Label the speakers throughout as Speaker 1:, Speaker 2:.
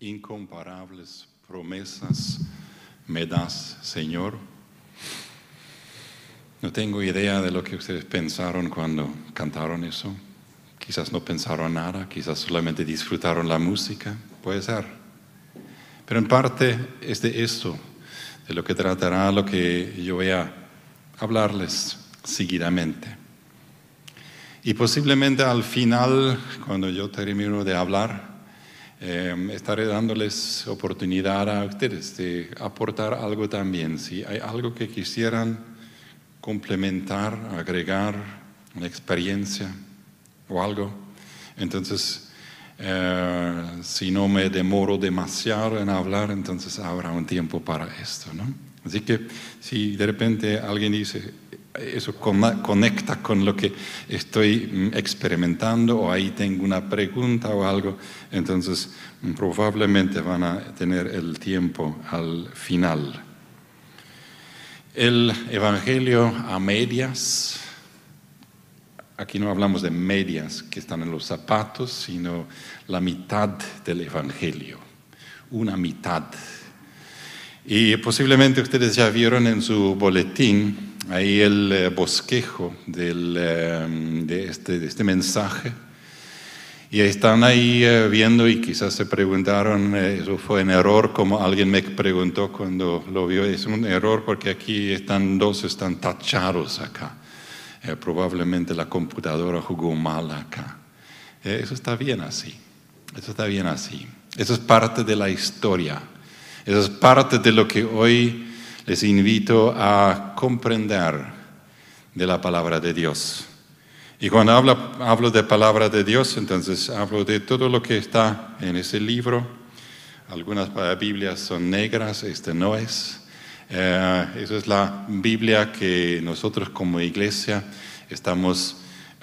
Speaker 1: incomparables promesas me das, Señor. No tengo idea de lo que ustedes pensaron cuando cantaron eso. Quizás no pensaron nada, quizás solamente disfrutaron la música, puede ser. Pero en parte es de esto, de lo que tratará lo que yo voy a hablarles seguidamente. Y posiblemente al final, cuando yo termino de hablar, eh, estaré dándoles oportunidad a ustedes de aportar algo también. Si hay algo que quisieran complementar, agregar, una experiencia o algo, entonces eh, si no me demoro demasiado en hablar, entonces habrá un tiempo para esto. ¿no? Así que si de repente alguien dice, eso conecta con lo que estoy mm, experimentando o ahí tengo una pregunta o algo, entonces mm, probablemente van a tener el tiempo al final. El Evangelio a medias, aquí no hablamos de medias que están en los zapatos, sino la mitad del Evangelio, una mitad. Y posiblemente ustedes ya vieron en su boletín ahí el eh, bosquejo del, eh, de, este, de, este, mensaje. Y están ahí eh, viendo y quizás se preguntaron, eso fue un error, como alguien me preguntó cuando lo vio, es un error porque aquí están dos, están tachados acá. probablemente la computadora jugó mal acá. eso está bien así, eso está bien así. Eso es parte de la historia, eso es parte de lo que hoy les invito a comprender de la palabra de Dios. Y cuando hablo, hablo de palabra de Dios, entonces hablo de todo lo que está en ese libro. Algunas Biblias son negras, este no es. Eh, esa es la Biblia que nosotros como iglesia estamos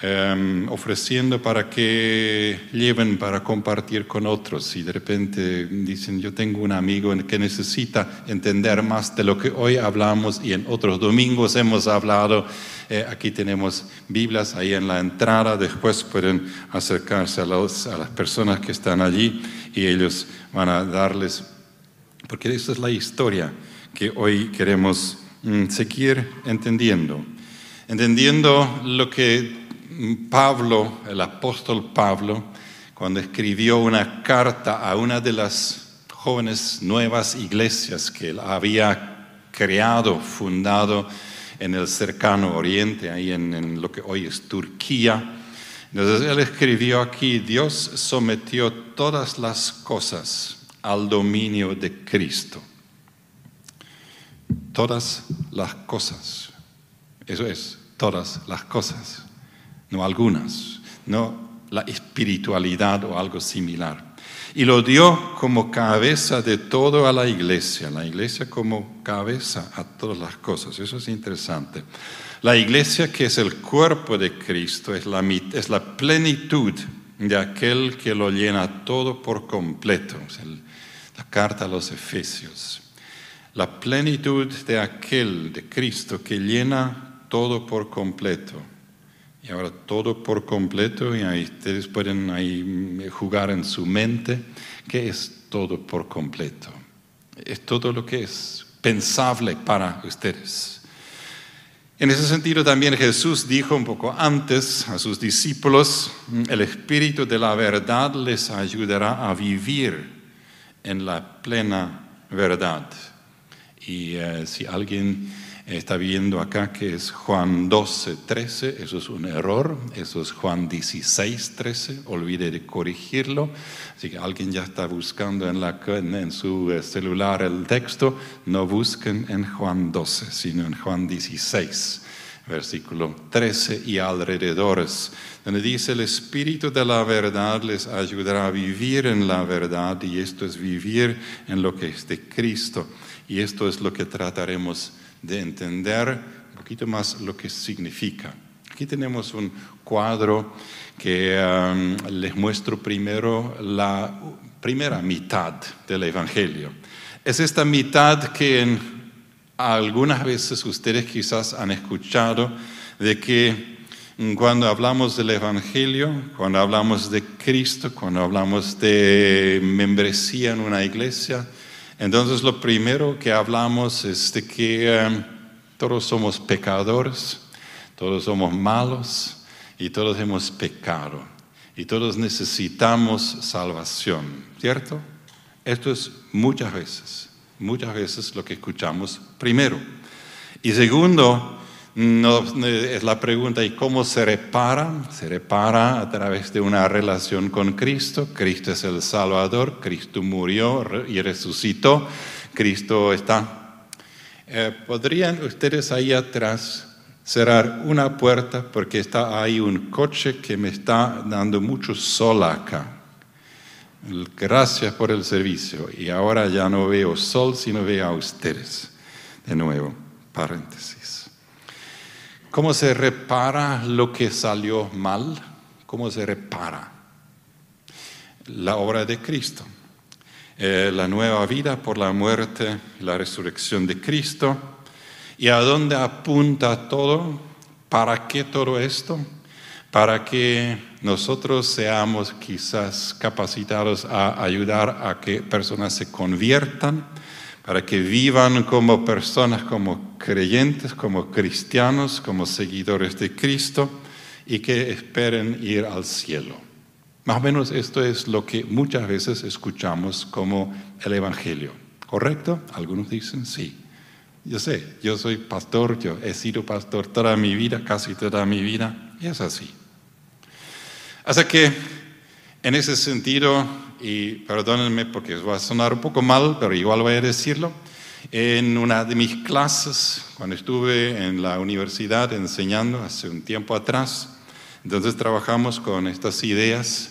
Speaker 1: Em, ofreciendo para que lleven para compartir con otros. Y de repente dicen, yo tengo un amigo que necesita entender más de lo que hoy hablamos y en otros domingos hemos hablado. Eh, aquí tenemos Biblias ahí en la entrada, después pueden acercarse a, a las personas que están allí y ellos van a darles, porque esa es la historia que hoy queremos mm, seguir entendiendo. Entendiendo lo que Pablo, el apóstol Pablo, cuando escribió una carta a una de las jóvenes nuevas iglesias que él había creado, fundado en el cercano oriente, ahí en, lo que hoy es Turquía. Entonces él escribió aquí, Dios sometió todas las cosas al dominio de Cristo. Todas las cosas. Eso es, todas las cosas no algunas, no la espiritualidad o algo similar. Y lo dio como cabeza de todo a la iglesia, la iglesia como cabeza a todas las cosas. Eso es interesante. La iglesia que es el cuerpo de Cristo es la, es la plenitud de aquel que lo llena todo por completo. la carta a los Efesios. La plenitud de aquel, de Cristo, que llena todo por completo. Y ahora todo por completo, y ahí ustedes pueden ahí jugar en su mente, ¿qué es todo por completo? Es todo lo que es pensable para ustedes. En ese sentido también Jesús dijo un poco antes a sus discípulos, el Espíritu de la verdad les ayudará a vivir en la plena verdad. Y eh, si alguien Está viendo acá que es Juan 12, 13, eso es un error, eso es Juan 16, 13, olvide de corregirlo. Así que alguien ya está buscando en, en su eh, celular el texto, no busquen en Juan 12, sino en Juan 16 versículo 13 y alrededores, donde dice, el Espíritu de la verdad les ayudará a vivir en la verdad y esto es vivir en lo que es de Cristo. Y esto es lo que trataremos de entender un poquito más lo que significa. Aquí tenemos un cuadro que um, les muestro primero la primera mitad del Evangelio. Es esta mitad que algunas veces ustedes quizás han escuchado de que cuando hablamos del Evangelio, cuando hablamos de Cristo, cuando hablamos de membresía en una iglesia, entonces lo primero que hablamos es de que eh, todos somos pecadores, todos somos malos y todos hemos pecado y todos necesitamos salvación, ¿cierto? Esto es muchas veces, muchas veces lo que escuchamos primero. Y segundo, es la pregunta, ¿y cómo se repara? Se repara a través de una relación con Cristo. Cristo es el Salvador, Cristo murió y resucitó, Cristo está. Eh, ¿Podrían ustedes ahí atrás cerrar una puerta porque está ahí un coche que me está dando mucho sol acá. Gracias por el servicio. Y ahora ya no veo sol, sino veo a ustedes. De nuevo, paréntesis. ¿Cómo se repara lo que salió mal? ¿Cómo se repara? La obra de Cristo. Eh, la nueva vida por la muerte, la resurrección de Cristo ¿Y a dónde apunta todo? ¿Para qué todo esto? Para que nosotros seamos quizás capacitados a ayudar a que personas se conviertan, para que vivan como personas, como creyentes, como cristianos, como seguidores de Cristo y que esperen ir al cielo. Más o menos esto es lo que muchas veces escuchamos como el Evangelio. ¿Correcto? Algunos dicen sí. Yo sé, yo soy pastor, yo he sido pastor toda mi vida, casi toda mi vida, y es así. Así que, en ese sentido, y perdónenme porque va a sonar un poco mal, pero igual voy a decirlo, en una de mis clases, cuando estuve en la universidad enseñando hace un tiempo atrás, entonces trabajamos con estas ideas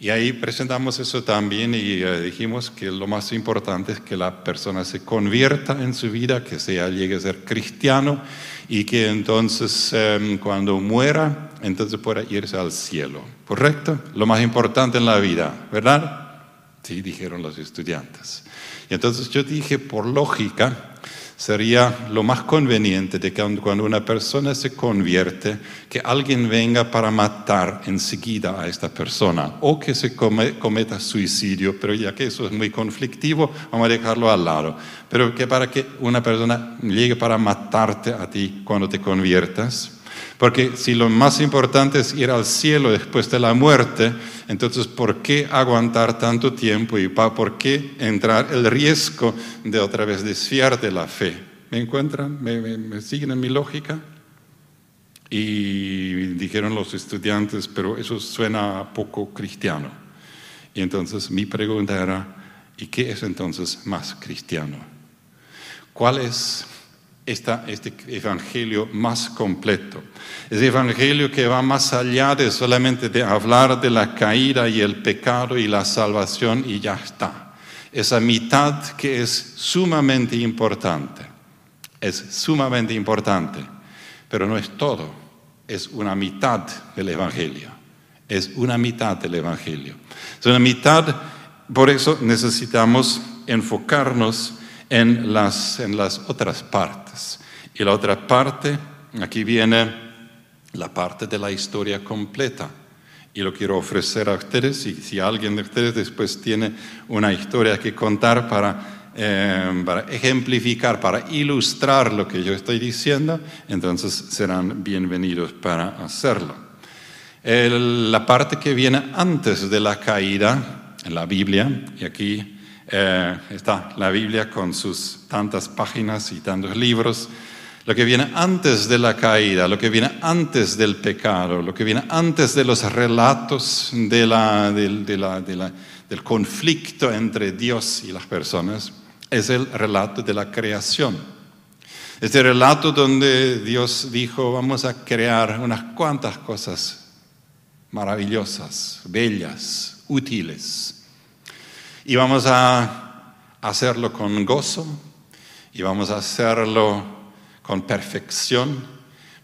Speaker 1: y ahí presentamos eso también y eh, dijimos que lo más importante es que la persona se convierta en su vida, que sea, llegue a ser cristiano y que entonces em, cuando muera, entonces pueda irse al cielo. ¿Correcto? Lo más importante en la vida, ¿verdad? Sí, dijeron los estudiantes. Y entonces yo dije, por lógica, sería lo más conveniente de que cuando una persona se convierte, que alguien venga para matar enseguida a esta persona o que se cometa suicidio, pero ya que eso es muy conflictivo, vamos a dejarlo al lado. Pero que para que una persona llegue para matarte a ti cuando te conviertas, porque si lo más importante es ir al cielo después de la muerte, entonces ¿por qué aguantar tanto tiempo y por qué entrar el riesgo de otra vez desfiar de la fe? ¿Me encuentran? ¿Me, siguen en mi lógica? Y dijeron los estudiantes, pero eso suena poco cristiano. Y entonces mi pregunta era, ¿y qué es entonces más cristiano? ¿Cuál es este evangelio más completo. Ese evangelio que va más allá de solamente de hablar de la caída y el pecado y la salvación y ya está. Esa mitad que es sumamente importante. Es sumamente importante, pero no es todo. Es una mitad del evangelio. Es una mitad del evangelio. Es una mitad, por eso necesitamos enfocarnos en las, en las otras partes. Y la otra parte, aquí viene la parte de la historia completa. Y lo quiero ofrecer a ustedes, y si alguien de ustedes después tiene una historia que contar para, eh, para ejemplificar, para ilustrar lo que yo estoy diciendo, entonces serán bienvenidos para hacerlo. la parte que viene antes de la caída en la Biblia, y aquí eh, está la Biblia con sus tantas páginas y tantos libros, lo que viene antes de la caída, lo que viene antes del pecado, lo que viene antes de los relatos de la, del conflicto entre Dios y las personas, es el relato de la creación. Este relato donde Dios dijo, vamos a crear unas cuantas cosas maravillosas, bellas, útiles y vamos a hacerlo con gozo y vamos a hacerlo con perfección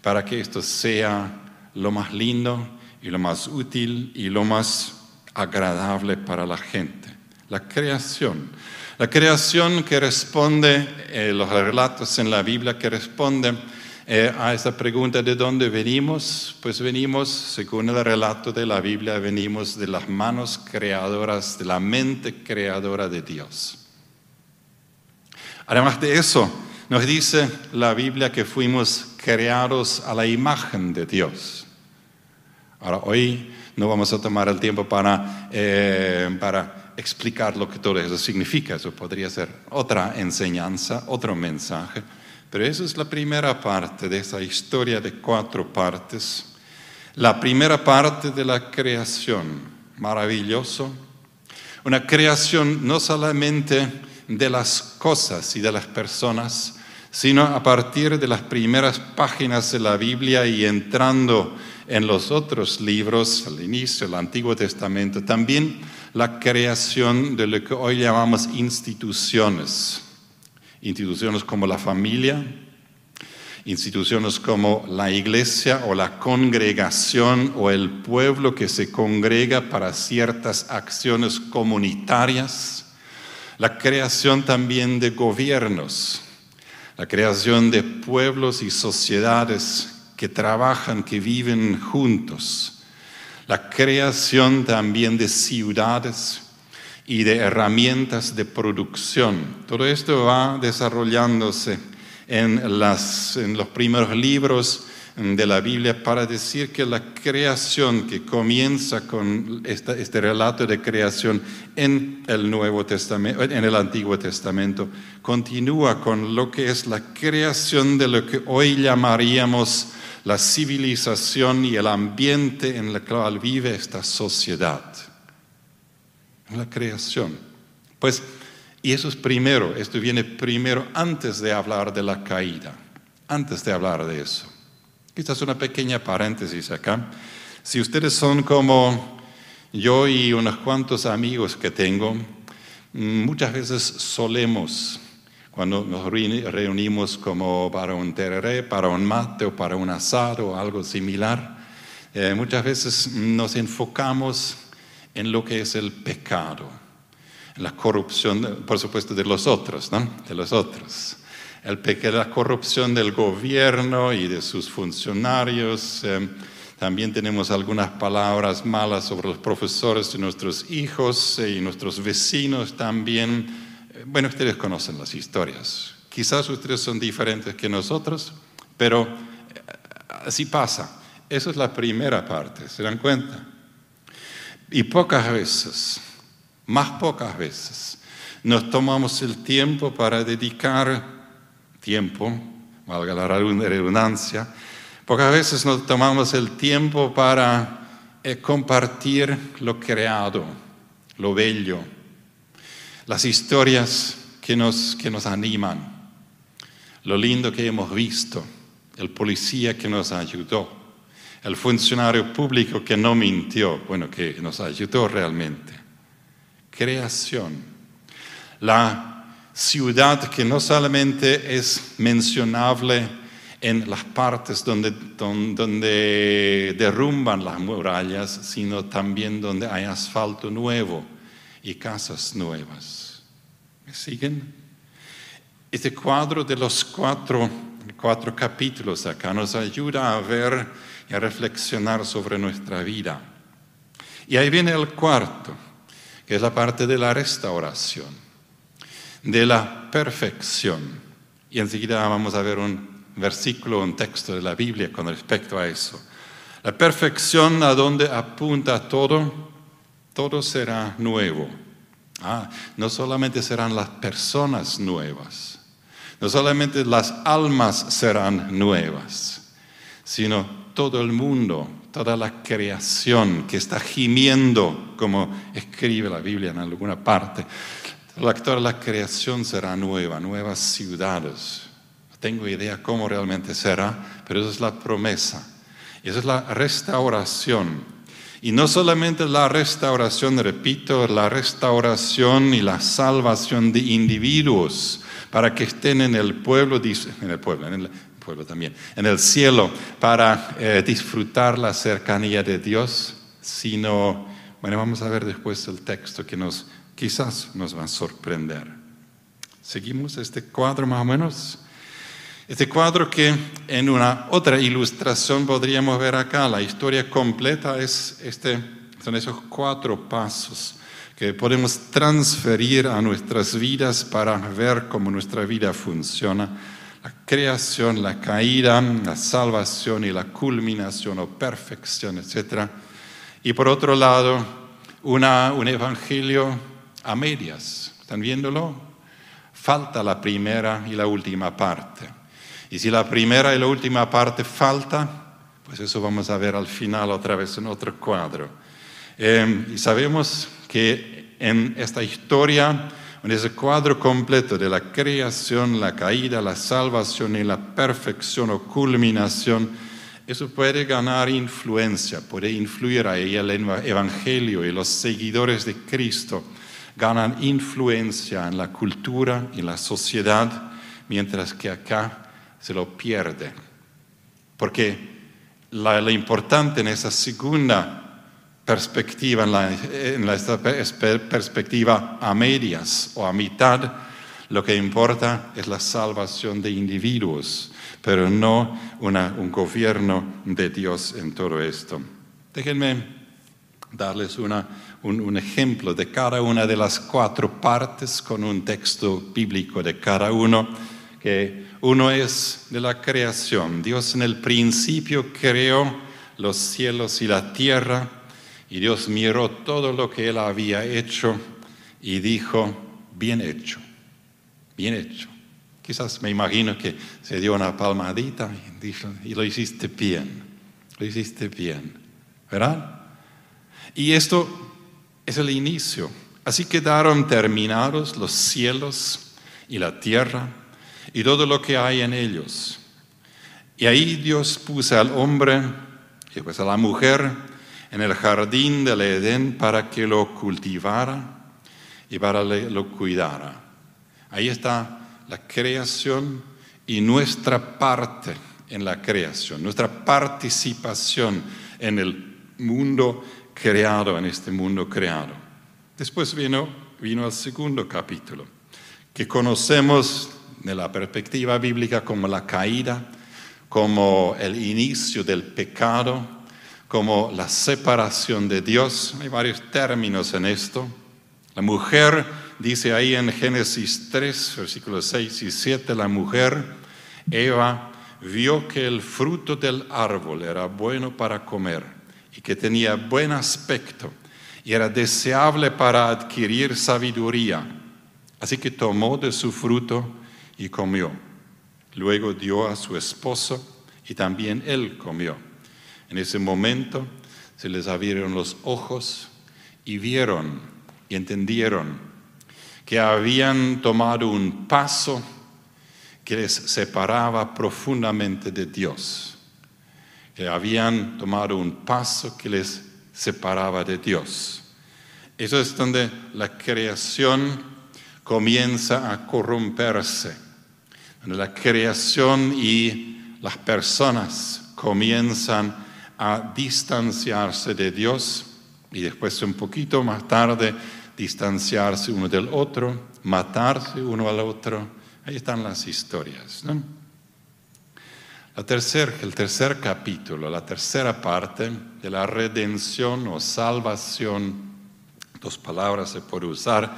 Speaker 1: para que esto sea lo más lindo y lo más útil y lo más agradable para la gente. La creación. La creación que responde, eh, los relatos en la Biblia que responden eh, a esa pregunta de dónde venimos, pues venimos, según el relato de la Biblia, venimos de las manos creadoras, de la mente creadora de Dios. Además de eso, nos dice la Biblia que fuimos creados a la imagen de Dios. Ahora, hoy no vamos a tomar el tiempo para, eh, para explicar lo que todo eso significa. Eso podría ser otra enseñanza, otro mensaje. Pero esa es la primera parte de esa historia de cuatro partes. La primera parte de la creación, maravilloso. Una creación no solamente de las cosas y de las personas, sino a partir de las primeras páginas de la Biblia y entrando en los otros libros, al inicio del Antiguo Testamento, también la creación de lo que hoy llamamos instituciones. Instituciones como la familia, instituciones como la iglesia o la congregación o el pueblo que se congrega para ciertas acciones comunitarias, la creación también de gobiernos, la creación de pueblos y sociedades que trabajan, que viven juntos, la creación también de ciudades y de herramientas de producción. Todo esto va desarrollándose en, los primeros libros de la Biblia para decir que la creación que comienza con este relato de creación en el Nuevo Testamento, en el Antiguo Testamento, continúa con lo que es la creación de lo que hoy llamaríamos la civilización y el ambiente en el cual vive esta sociedad. La creación. Pues, y eso es primero, esto viene primero antes de hablar de la caída, antes de hablar de eso. Quizás una pequeña paréntesis acá. Si ustedes son como yo y unos cuantos amigos que tengo, muchas veces solemos cuando nos reunimos como para un tereré, para un mate o para un asado o algo similar, eh, muchas veces nos enfocamos en lo que es el pecado, la corrupción, por supuesto, de los otros, ¿no? De los otros. El pecado, la corrupción del gobierno y de sus funcionarios. Eh, también tenemos algunas palabras malas sobre los profesores de nuestros hijos eh, y nuestros vecinos también bueno, ustedes conocen las historias. Quizás ustedes son diferentes que nosotros, pero eh, así pasa. Esa es la primera parte, ¿se dan cuenta? Y pocas veces, más pocas veces, nos tomamos el tiempo para dedicar tiempo, valga la redundancia, pocas veces nos tomamos el tiempo para eh, compartir lo creado, lo bello, las historias que nos, que nos animan, lo lindo que hemos visto, el policía que nos ayudó, el funcionario público que no mintió, bueno, que nos ayudó realmente. Creación. La ciudad que no solamente es mencionable en las partes donde, donde derrumban las murallas, sino también donde hay asfalto nuevo y casas nuevas. ¿Me siguen? Este cuadro de los cuatro, cuatro capítulos acá nos ayuda a ver y a reflexionar sobre nuestra vida. Y ahí viene el cuarto, que es la parte de la restauración, de la perfección. Y enseguida vamos a ver un versículo, un texto de la Biblia con respecto a eso. La perfección a donde apunta todo todo será nuevo. Ah, no solamente serán las personas nuevas, no solamente las almas serán nuevas, sino todo el mundo, toda la creación que está gimiendo, como escribe la Biblia en alguna parte. Toda la creación será nueva, nuevas ciudades. No tengo idea cómo realmente será, pero esa es la promesa. Esa es la restauración y no solamente la restauración, repito, la restauración y la salvación de individuos para que estén en el pueblo, en el pueblo, en el pueblo también, en el cielo, para eh, disfrutar la cercanía de Dios, sino, bueno, vamos a ver después el texto que nos, quizás nos va a sorprender. Seguimos este cuadro más o menos. Este cuadro que en una otra ilustración podríamos ver acá, la historia completa es este, son esos cuatro pasos que podemos transferir a nuestras vidas para ver cómo nuestra vida funciona. La creación, la caída, la salvación y la culminación o perfección, etc. Y por otro lado, una, un evangelio a medias. ¿Están viéndolo? Falta la primera y la última parte. Y si la primera y la última parte falta, pues eso vamos a ver al final otra vez en otro cuadro. Em, y sabemos que en esta historia, en ese cuadro completo de la creación, la caída, la salvación y la perfección o culminación, eso puede ganar influencia, puede influir ahí el Evangelio y los seguidores de Cristo ganan influencia en la cultura y la sociedad, mientras que acá se lo pierde. Porque lo importante en esa segunda perspectiva, en, la, perspectiva a medias o a mitad, lo que importa es la salvación de individuos, pero no un gobierno de Dios en todo esto. Déjenme darles una, un, un, ejemplo de cada una de las cuatro partes con un texto bíblico de cada uno que uno es de la creación. Dios en el principio creó los cielos y la tierra y Dios miró todo lo que él había hecho y dijo, bien hecho, bien hecho. Quizás me imagino que se dio una palmadita y dijo, y lo hiciste bien, lo hiciste bien, ¿verdad? Y esto es el inicio. Así quedaron terminados los cielos y la tierra y todo lo que hay en ellos. Y ahí Dios puso al hombre y pues a la mujer en el jardín del Edén para que lo cultivara y para que lo cuidara. Ahí está la creación y nuestra parte en la creación, nuestra participación en el mundo creado, en este mundo creado. Después vino, vino el segundo capítulo, que conocemos de la perspectiva bíblica como la caída, como el inicio del pecado, como la separación de Dios. Hay varios términos en esto. La mujer, dice ahí en Génesis 3, versículos 6 y 7, la mujer, Eva, vio que el fruto del árbol era bueno para comer y que tenía buen aspecto y era deseable para adquirir sabiduría. Así que tomó de su fruto y comió. Luego dio a su esposo y también él comió. En ese momento se les abrieron los ojos y vieron y entendieron que habían tomado un paso que les separaba profundamente de Dios, que habían tomado un paso que les separaba de Dios. Eso es donde la creación comienza a corromperse la creación y las personas comienzan a distanciarse de Dios y después un poquito más tarde distanciarse uno del otro, matarse uno al otro. Ahí están las historias. La el tercer capítulo, la tercera parte de la redención o salvación, dos palabras se puede usar,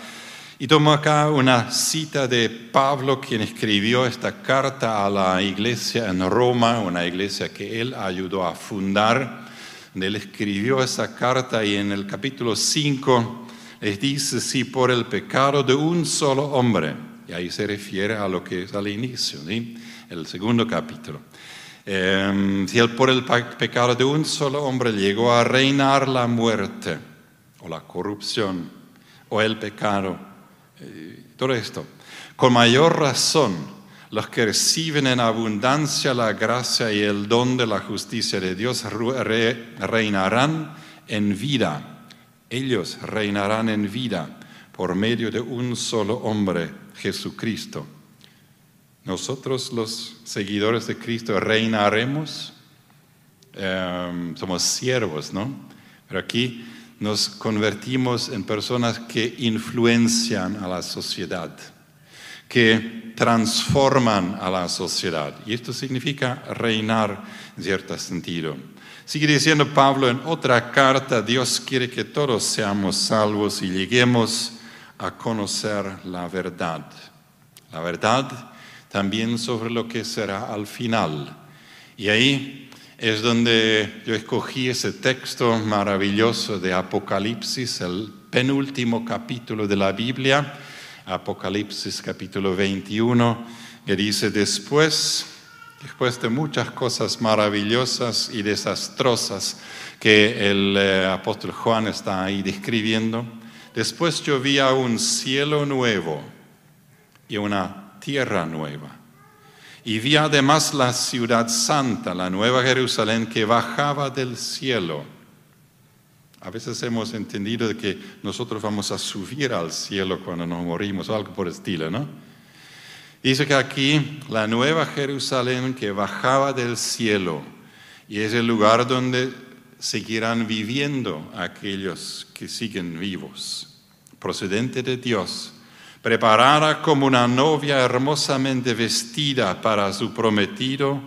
Speaker 1: y tomo acá una cita de Pablo, quien escribió esta carta a la iglesia en Roma, una iglesia que él ayudó a fundar. Él escribió esa carta y en el capítulo 5 les dice, si por el pecado de un solo hombre, y ahí se refiere a lo que es al inicio, el segundo capítulo. Em, si por el pecado de un solo hombre llegó a reinar la muerte o la corrupción o el pecado, todo esto. Con mayor razón, los que reciben en abundancia la gracia y el don de la justicia de Dios reinarán en vida. Ellos reinarán en vida por medio de un solo hombre, Jesucristo. Nosotros los seguidores de Cristo reinaremos, em, somos siervos, ¿no? Pero aquí nos convertimos en personas que influencian a la sociedad, que transforman a la sociedad. Y esto significa reinar en cierto sentido. Sigue diciendo Pablo en otra carta, Dios quiere que todos seamos salvos y lleguemos a conocer la verdad. La verdad también sobre lo que será al final. Y ahí es donde yo escogí ese texto maravilloso de Apocalipsis, el penúltimo capítulo de la Biblia, Apocalipsis capítulo 21, que dice después después de muchas cosas maravillosas y desastrosas que el eh, apóstol Juan está ahí describiendo, después yo vi a un cielo nuevo y una tierra nueva. Y vi además la ciudad santa, la nueva Jerusalén, que bajaba del cielo. A veces hemos entendido que nosotros vamos a subir al cielo cuando nos morimos, o algo por el estilo, ¿no? Dice que aquí la nueva Jerusalén que bajaba del cielo y es el lugar donde seguirán viviendo aquellos que siguen vivos, procedente de Dios, preparada como una novia hermosamente vestida para su prometido,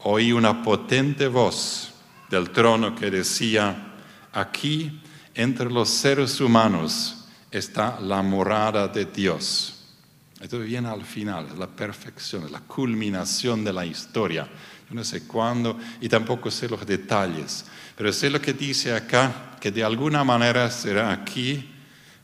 Speaker 1: oí una potente voz del trono que decía, aquí entre los seres humanos está la morada de Dios esto viene al final, la perfección, la culminación de la historia. Yo no sé cuándo y tampoco sé los detalles, pero sé lo que dice acá, que de alguna manera será aquí,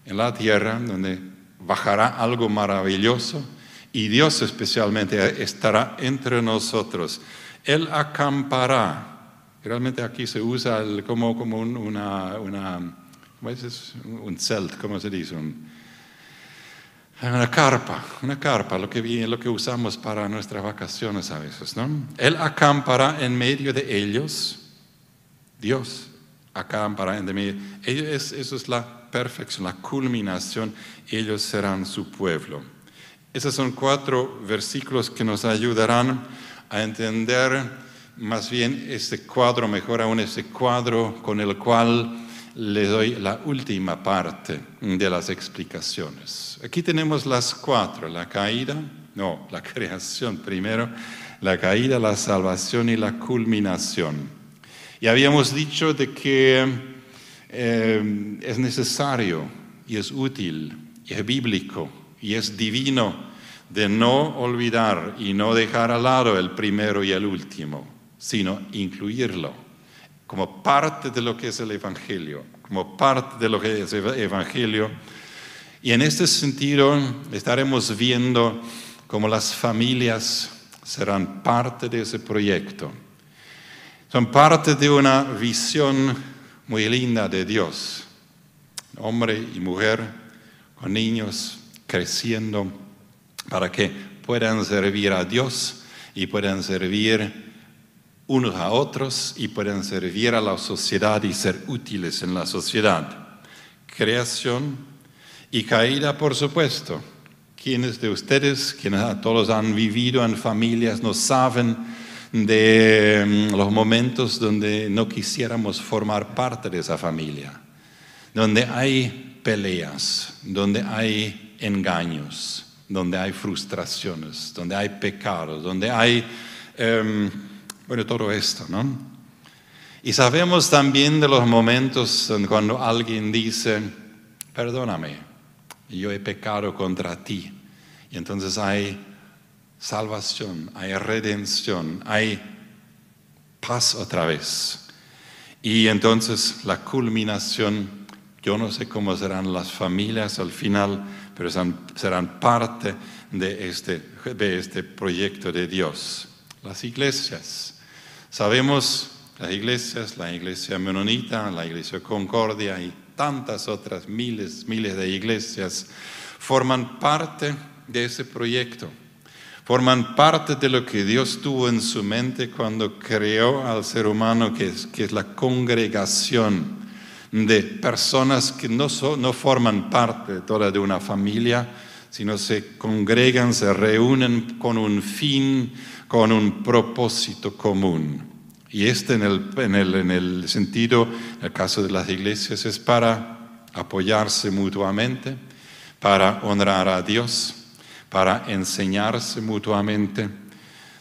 Speaker 1: en la tierra, donde bajará algo maravilloso y Dios especialmente estará entre nosotros. Él acampará. Realmente aquí se usa como, como un, una, una, ¿cómo un celt, ¿cómo se dice? Un, una carpa, una carpa, lo que, lo que usamos para nuestras vacaciones a veces, ¿no? Él acampará en medio de ellos, Dios acampará en medio. Ellos, eso es la perfección, la culminación, ellos serán su pueblo. Esos son cuatro versículos que nos ayudarán a entender más bien este cuadro, mejor aún este cuadro con el cual le doy la última parte de las explicaciones. Aquí tenemos las cuatro, la caída, no, la creación primero, la caída, la salvación y la culminación. Y habíamos dicho de que eh, es necesario y es útil y es bíblico y es divino de no olvidar y no dejar al lado el primero y el último, sino incluirlo como parte de lo que es el Evangelio, como parte de lo que es el Evangelio. Y en este sentido estaremos viendo cómo las familias serán parte de ese proyecto. Son parte de una visión muy linda de Dios. Hombre y mujer con niños creciendo para que puedan servir a Dios y puedan servir unos a otros y pueden servir a la sociedad y ser útiles en la sociedad. Creación y caída, por supuesto. Quienes de ustedes, quienes todos han vivido en familias, no saben de mm, los momentos donde no quisiéramos formar parte de esa familia, donde hay peleas, donde hay engaños, donde hay frustraciones, donde hay pecados, donde hay... Em, bueno, todo esto, ¿no? Y sabemos también de los momentos cuando alguien dice, perdóname, yo he pecado contra ti. Y entonces hay salvación, hay redención, hay paz otra vez. Y entonces la culminación, yo no sé cómo serán las familias al final, pero serán, parte de este, de este proyecto de Dios. Las iglesias Sabemos las iglesias, la iglesia menonita, la iglesia Concordia y tantas otras miles, miles de iglesias forman parte de ese proyecto. Forman parte de lo que Dios tuvo en su mente cuando creó al ser humano, que es, la congregación de personas que no, forman parte toda de una familia, sino se congregan, se reúnen con un fin, con un propósito común. Y este en el, en el sentido, en el caso de las iglesias, es para apoyarse mutuamente, para honrar a Dios, para enseñarse mutuamente.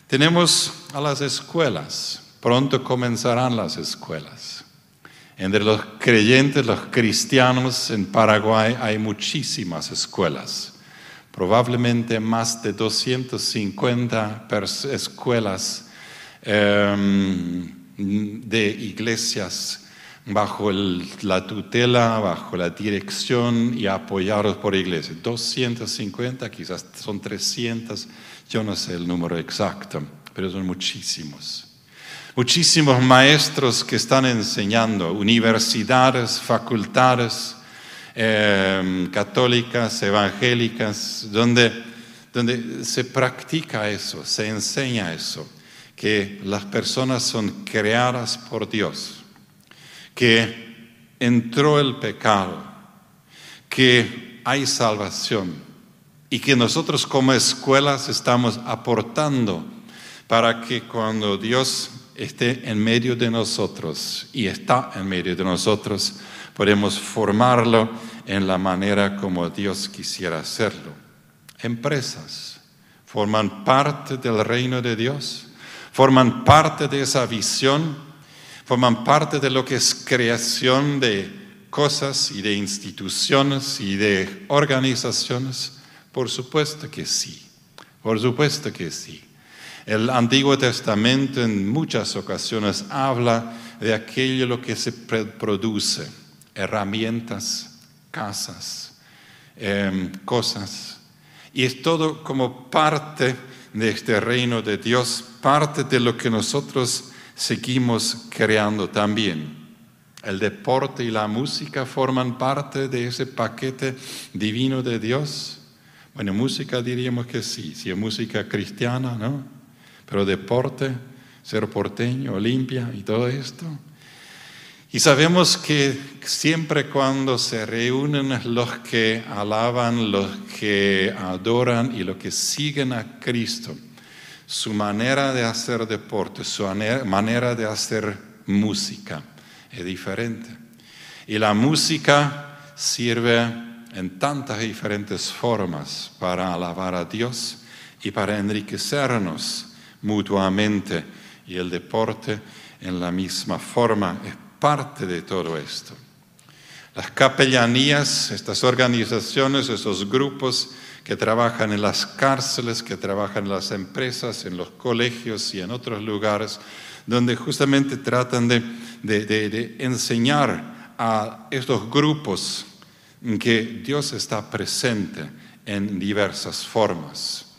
Speaker 1: Tenemos a las escuelas, pronto comenzarán las escuelas. Entre los creyentes, los cristianos en Paraguay hay muchísimas escuelas, probablemente más de 250 escuelas em, de iglesias bajo la tutela, bajo la dirección y apoyados por iglesias. 250, quizás son 300, yo no sé el número exacto, pero son muchísimos. Muchísimos maestros que están enseñando, universidades, facultades em, católicas, evangélicas, donde, donde se practica eso, se enseña eso, que las personas son creadas por Dios que entró el pecado, que hay salvación y que nosotros como escuelas estamos aportando para que cuando Dios esté en medio de nosotros y está en medio de nosotros, podemos formarlo en la manera como Dios quisiera hacerlo. Empresas forman parte del reino de Dios, forman parte de esa visión forman parte de lo que es creación de cosas y de instituciones y de organizaciones? Por supuesto que sí, por supuesto que sí. El Antiguo Testamento en muchas ocasiones habla de aquello lo que se produce, herramientas, casas, em, cosas. Y es todo como parte de este reino de Dios, parte de lo que nosotros seguimos creando también. El deporte y la música forman parte de ese paquete divino de Dios. Bueno, música diríamos que sí, si es música cristiana, ¿no? Pero deporte, ser porteño, Olimpia y todo esto. Y sabemos que siempre cuando se reúnen los que alaban, los que adoran y los que siguen a Cristo, su manera de hacer deporte, su manera de hacer música es diferente. Y la música sirve en tantas diferentes formas para alabar a Dios y para enriquecernos mutuamente. Y el deporte en la misma forma es parte de todo esto. Las capellanías, estas organizaciones, esos grupos, que trabajan en las cárceles, que trabajan en las empresas, en los colegios y en otros lugares, donde justamente tratan de, enseñar a estos grupos que Dios está presente en diversas formas.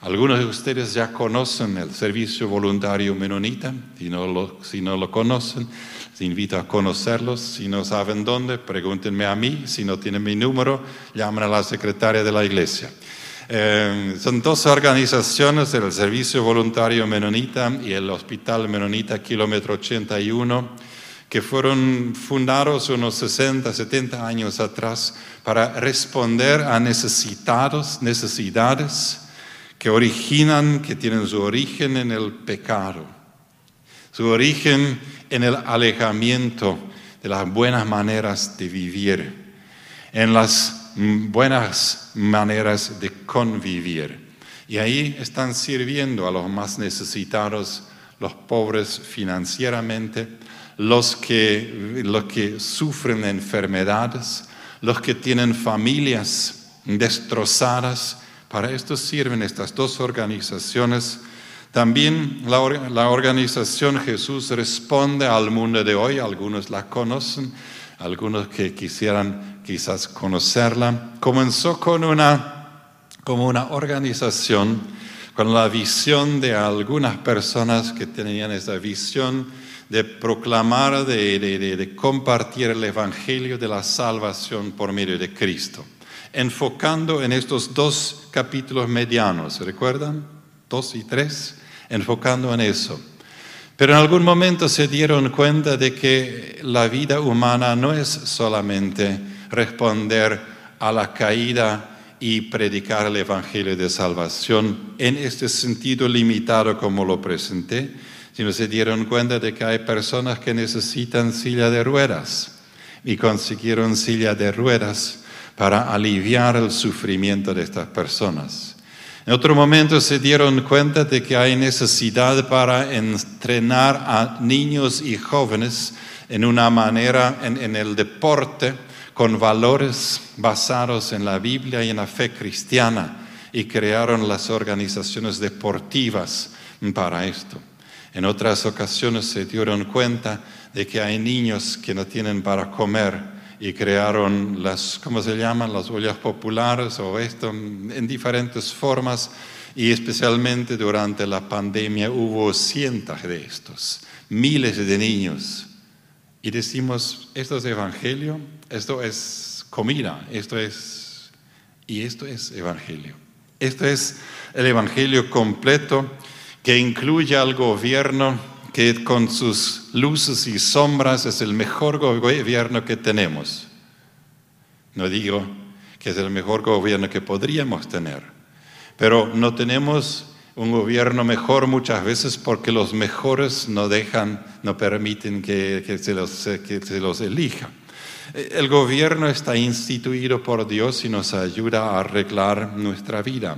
Speaker 1: Algunos de ustedes ya conocen el servicio voluntario menonita, si no lo, si no lo conocen, les invito a conocerlos. Si no saben dónde, pregúntenme a mí. Si no tienen mi número, llamen a la secretaria de la iglesia. Eh, son dos organizaciones, el Servicio Voluntario Menonita y el Hospital Menonita Kilómetro 81, que fueron fundados unos 60, 70 años atrás para responder a necesitados, necesidades que originan, que tienen su origen en el pecado su origen en el alejamiento de las buenas maneras de vivir, en las buenas maneras de convivir. Y ahí están sirviendo a los más necesitados, los pobres financieramente, los que, los que sufren enfermedades, los que tienen familias destrozadas. Para esto sirven estas dos organizaciones también la, organización Jesús responde al mundo de hoy, algunos la conocen, algunos que quisieran quizás conocerla. Comenzó con una, como una organización con la visión de algunas personas que tenían esa visión de proclamar, de, de, compartir el Evangelio de la salvación por medio de Cristo, enfocando en estos dos capítulos medianos, ¿recuerdan? Dos y tres enfocando en eso. Pero en algún momento se dieron cuenta de que la vida humana no es solamente responder a la caída y predicar el Evangelio de Salvación en este sentido limitado como lo presenté, sino se dieron cuenta de que hay personas que necesitan silla de ruedas y consiguieron silla de ruedas para aliviar el sufrimiento de estas personas. En otro momento se dieron cuenta de que hay necesidad para entrenar a niños y jóvenes en una manera, en, en el deporte, con valores basados en la Biblia y en la fe cristiana, y crearon las organizaciones deportivas para esto. En otras ocasiones se dieron cuenta de que hay niños que no tienen para comer y crearon las, ¿cómo se llaman? Las ollas populares o esto en diferentes formas y especialmente durante la pandemia hubo cientos de estos, miles de niños. Y decimos, esto es evangelio, esto es comida, esto es, y esto es evangelio. Esto es el evangelio completo que incluye al gobierno que con sus luces y sombras es el mejor gobierno que tenemos. No digo que es el mejor gobierno que podríamos tener, pero no tenemos un gobierno mejor muchas veces porque los mejores no dejan, no permiten que, se, los, que se los elija. El gobierno está instituido por Dios y nos ayuda a arreglar nuestra vida.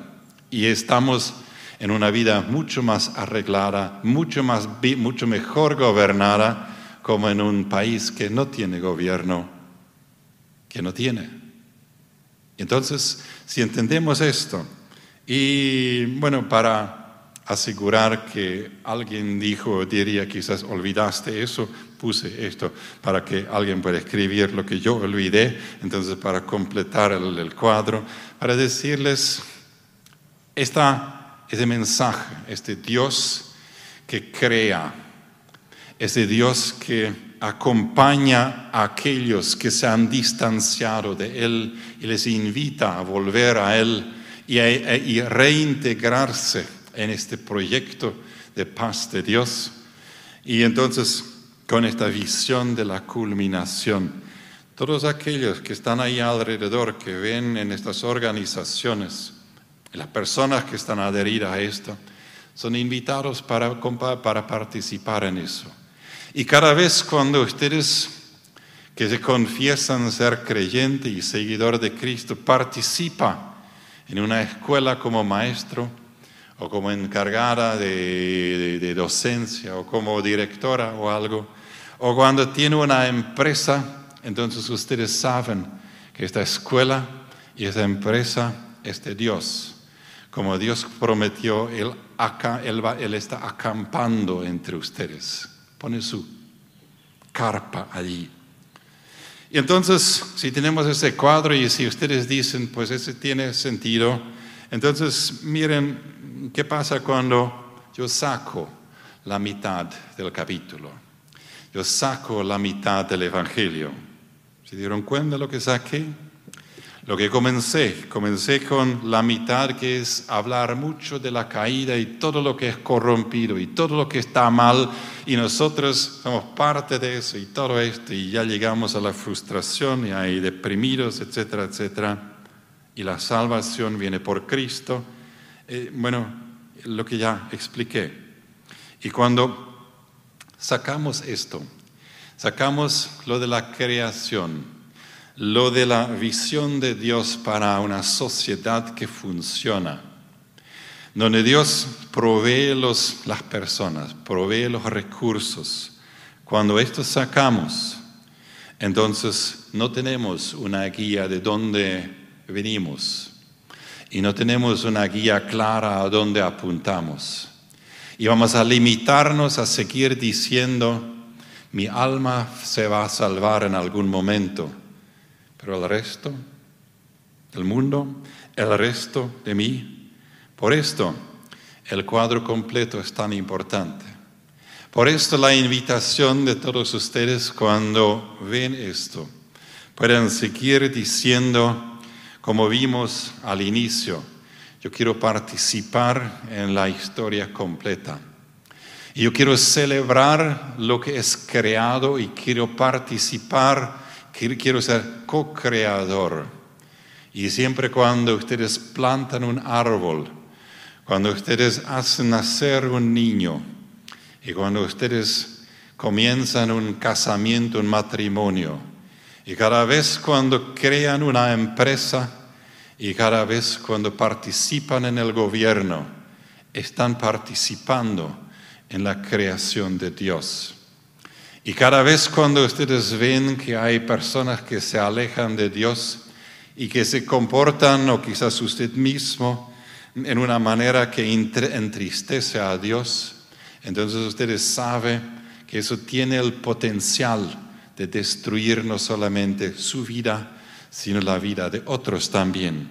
Speaker 1: Y estamos en una vida mucho más arreglada, mucho, más, mucho mejor gobernada, como en un país que no tiene gobierno, que no tiene. Entonces, si entendemos esto, y bueno, para asegurar que alguien dijo, diría, quizás olvidaste eso, puse esto para que alguien pueda escribir lo que yo olvidé, entonces para completar el, el cuadro, para decirles, esta ese mensaje, este Dios que crea, ese Dios que acompaña a aquellos que se han distanciado de Él y les invita a volver a Él y, y reintegrarse en este proyecto de paz de Dios. Y entonces, con esta visión de la culminación, todos aquellos que están ahí alrededor, que ven en estas organizaciones, las personas que están adheridas a esto son invitados para, participar en eso. Y cada vez cuando ustedes que se confiesan ser creyente y seguidor de Cristo participa en una escuela como maestro o como encargada de, de docencia o como directora o algo, o cuando tiene una empresa, entonces ustedes saben que esta escuela y esta empresa es de Dios como Dios prometió, él, acá, él, él está acampando entre ustedes. Pone su carpa allí. Y entonces, si tenemos ese cuadro y si ustedes dicen, pues ese tiene sentido, entonces miren qué pasa cuando yo saco la mitad del capítulo. Yo saco la mitad del Evangelio. ¿Se dieron cuenta de lo que saqué? Lo que comencé, comencé con la mitad que es hablar mucho de la caída y todo lo que es corrompido y todo lo que está mal y nosotros somos parte de eso y todo esto y ya llegamos a la frustración y hay deprimidos, etcétera, etcétera. Y la salvación viene por Cristo. Eh, bueno, lo que ya expliqué. Y cuando sacamos esto, sacamos lo de la creación, lo de la visión de Dios para una sociedad que funciona, donde Dios provee los, las personas, provee los recursos. Cuando estos sacamos, entonces no tenemos una guía de dónde venimos y no tenemos una guía clara a dónde apuntamos. Y vamos a limitarnos a seguir diciendo, mi alma se va a salvar en algún momento pero el resto del mundo, el resto de mí, por esto el cuadro completo es tan importante. Por esto la invitación de todos ustedes cuando ven esto, pueden seguir diciendo, como vimos al inicio, yo quiero participar en la historia completa. Y yo quiero celebrar lo que es creado y quiero participar quiero ser co-creador. Y siempre cuando ustedes plantan un árbol, cuando ustedes hacen nacer un niño y cuando ustedes comienzan un casamiento, un matrimonio, y cada vez cuando crean una empresa Y cada vez cuando participan en el gobierno, están participando en la creación de Dios. Y cada vez cuando ustedes ven que hay personas que se alejan de Dios y que se comportan, o quizás usted mismo, en una manera que entristece a Dios, entonces ustedes saben que eso tiene el potencial de destruir no solamente su vida, sino la vida de otros también.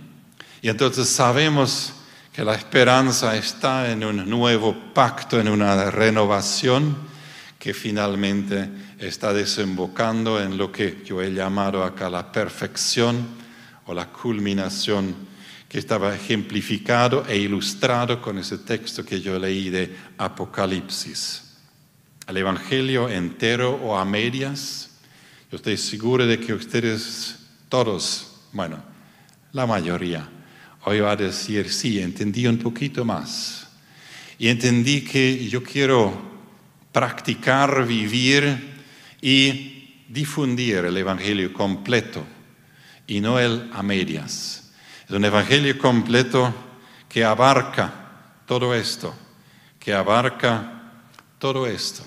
Speaker 1: Y entonces sabemos que la esperanza está en un nuevo pacto, en una renovación que finalmente está desembocando en lo que yo he llamado acá la perfección o la culminación que estaba ejemplificado e ilustrado con ese texto que yo leí de Apocalipsis. El Evangelio entero o a medias, yo estoy seguro de que ustedes todos, bueno, la mayoría, hoy va a decir, sí, entendí un poquito más. Y entendí que yo quiero practicar, vivir y difundir el Evangelio completo y no el a medias. Es un evangelio completo que abarca todo esto, que abarca todo esto.